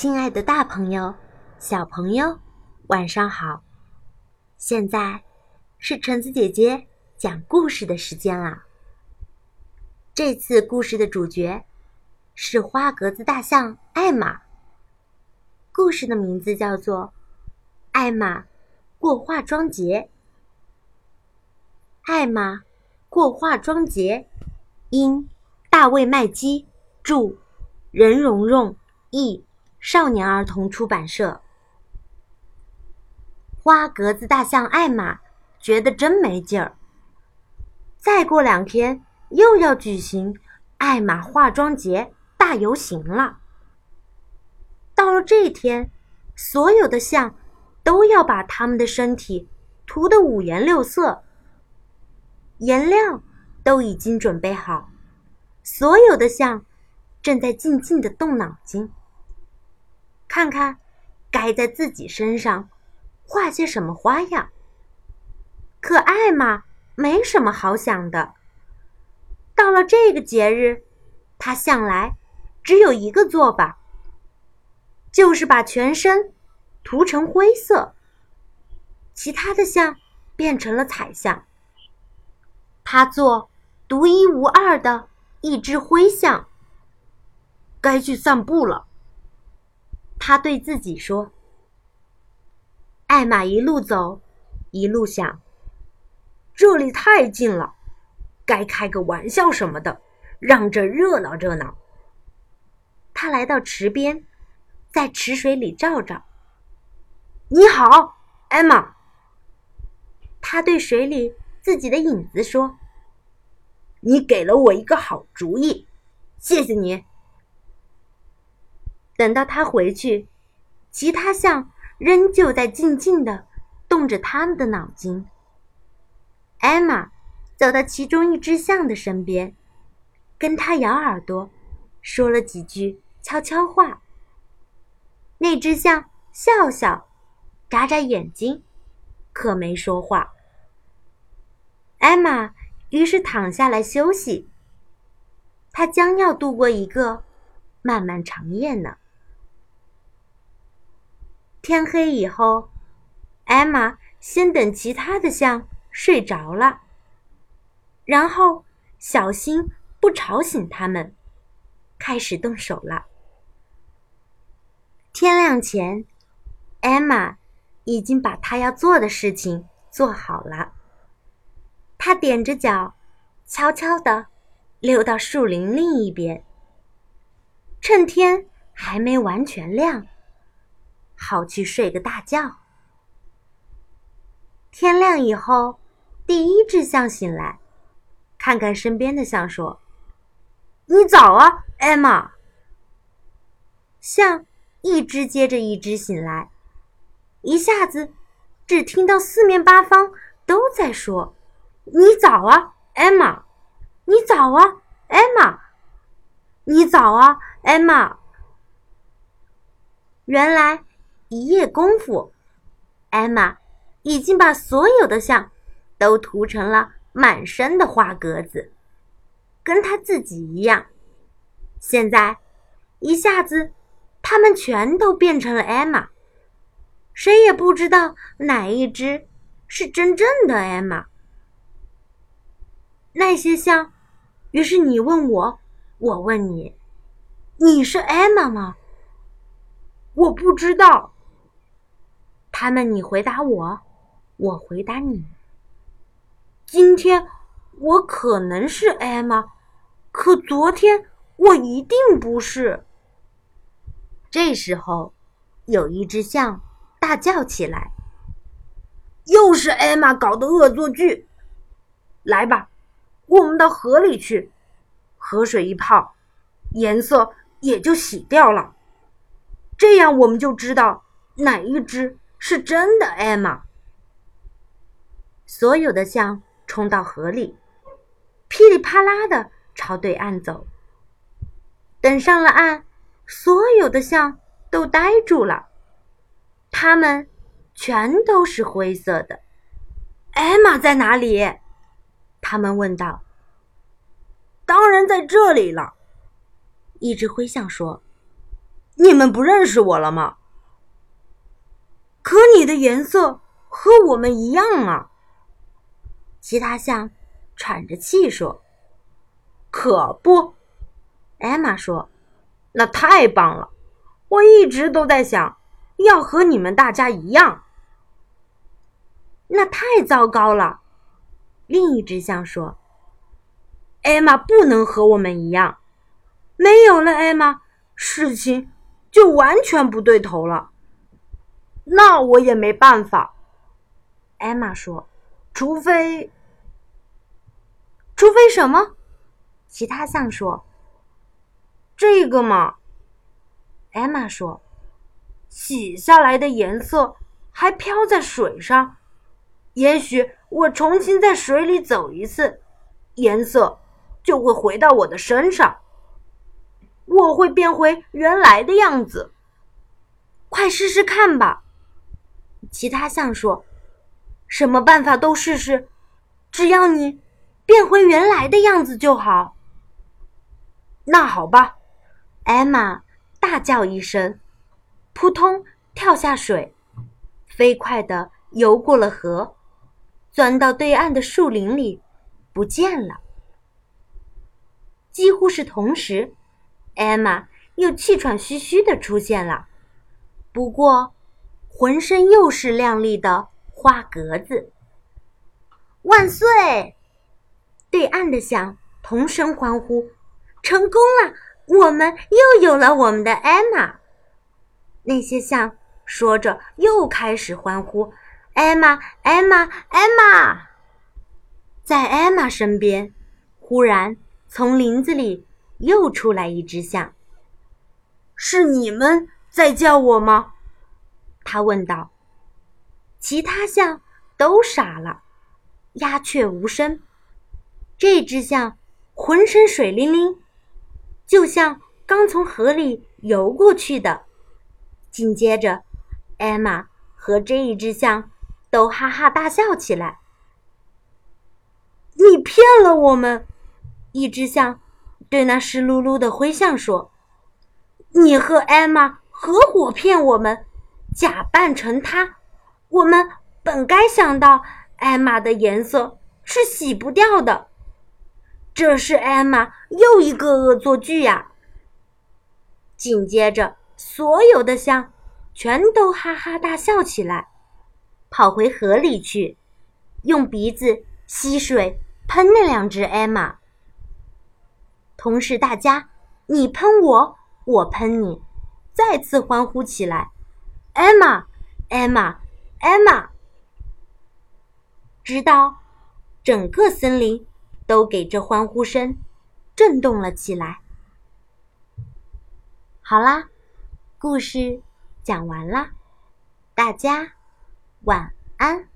亲爱的，大朋友、小朋友，晚上好！现在是橙子姐姐讲故事的时间啦。这次故事的主角是花格子大象艾玛。故事的名字叫做《艾玛过化妆节》。艾玛过化妆节，因大卫麦基著，任蓉蓉译。少年儿童出版社。花格子大象艾玛觉得真没劲儿。再过两天又要举行艾玛化妆节大游行了。到了这天，所有的象都要把他们的身体涂得五颜六色，颜料都已经准备好，所有的象正在静静的动脑筋。看看，该在自己身上画些什么花样。可艾玛没什么好想的。到了这个节日，他向来只有一个做法，就是把全身涂成灰色，其他的象变成了彩象。他做独一无二的一只灰象。该去散步了。他对自己说：“艾玛一路走，一路想，这里太近了，该开个玩笑什么的，让这热闹热闹。”他来到池边，在池水里照照。“你好，艾玛。”他对水里自己的影子说：“你给了我一个好主意，谢谢你。”等到他回去，其他象仍旧在静静的动着他们的脑筋。艾玛走到其中一只象的身边，跟他咬耳朵，说了几句悄悄话。那只象笑笑，眨眨眼睛，可没说话。艾玛于是躺下来休息。他将要度过一个漫漫长夜呢。天黑以后，艾玛先等其他的象睡着了，然后小心不吵醒他们，开始动手了。天亮前，艾玛已经把她要做的事情做好了。她踮着脚，悄悄地溜到树林另一边，趁天还没完全亮。好去睡个大觉。天亮以后，第一只象醒来，看看身边的象，说：“你早啊，艾玛。”象一只接着一只醒来，一下子，只听到四面八方都在说：“你早啊，艾玛！你早啊，艾玛！你早啊，艾玛！”原来。一夜功夫，艾玛已经把所有的象都涂成了满身的花格子，跟她自己一样。现在，一下子，它们全都变成了艾玛，谁也不知道哪一只是真正的艾玛。那些象，于是你问我，我问你，你是艾玛吗？我不知道。他们，你回答我，我回答你。今天我可能是艾玛，可昨天我一定不是。这时候，有一只象大叫起来：“又是艾玛搞的恶作剧！来吧，我们到河里去，河水一泡，颜色也就洗掉了。这样我们就知道哪一只。”是真的，艾玛。所有的象冲到河里，噼里啪啦的朝对岸走。等上了岸，所有的象都呆住了，它们全都是灰色的。艾玛在哪里？他们问道。当然在这里了，一只灰象说：“你们不认识我了吗？可你的颜色和我们一样啊！其他象喘着气说：“可不。”艾玛说：“那太棒了！我一直都在想要和你们大家一样。”那太糟糕了！另一只象说：“艾玛不能和我们一样，没有了艾玛，事情就完全不对头了。”那我也没办法，艾玛说：“除非，除非什么？”其他象说：“这个嘛。”艾玛说：“洗下来的颜色还飘在水上，也许我重新在水里走一次，颜色就会回到我的身上，我会变回原来的样子。快试试看吧。”其他象说：“什么办法都试试，只要你变回原来的样子就好。”那好吧，艾玛大叫一声，扑通跳下水，飞快地游过了河，钻到对岸的树林里，不见了。几乎是同时，艾玛又气喘吁吁地出现了，不过。浑身又是亮丽的花格子，万岁！对岸的象同声欢呼：“成功了！我们又有了我们的艾玛！”那些象说着，又开始欢呼：“艾玛，艾玛，艾玛！”在艾玛身边，忽然从林子里又出来一只象。是你们在叫我吗？他问道：“其他象都傻了，鸦雀无声。这只象浑身水灵灵，就像刚从河里游过去的。紧接着，艾玛和这一只象都哈哈大笑起来。‘你骗了我们！’一只象对那湿漉漉的灰象说：‘你和艾玛合伙骗我们！’”假扮成他，我们本该想到艾玛的颜色是洗不掉的。这是艾玛又一个恶作剧呀！紧接着，所有的象全都哈哈大笑起来，跑回河里去，用鼻子吸水喷那两只艾玛。同时，大家你喷我，我喷你，再次欢呼起来。艾玛，艾玛，艾玛！直到整个森林都给这欢呼声震动了起来。好啦，故事讲完啦，大家晚安。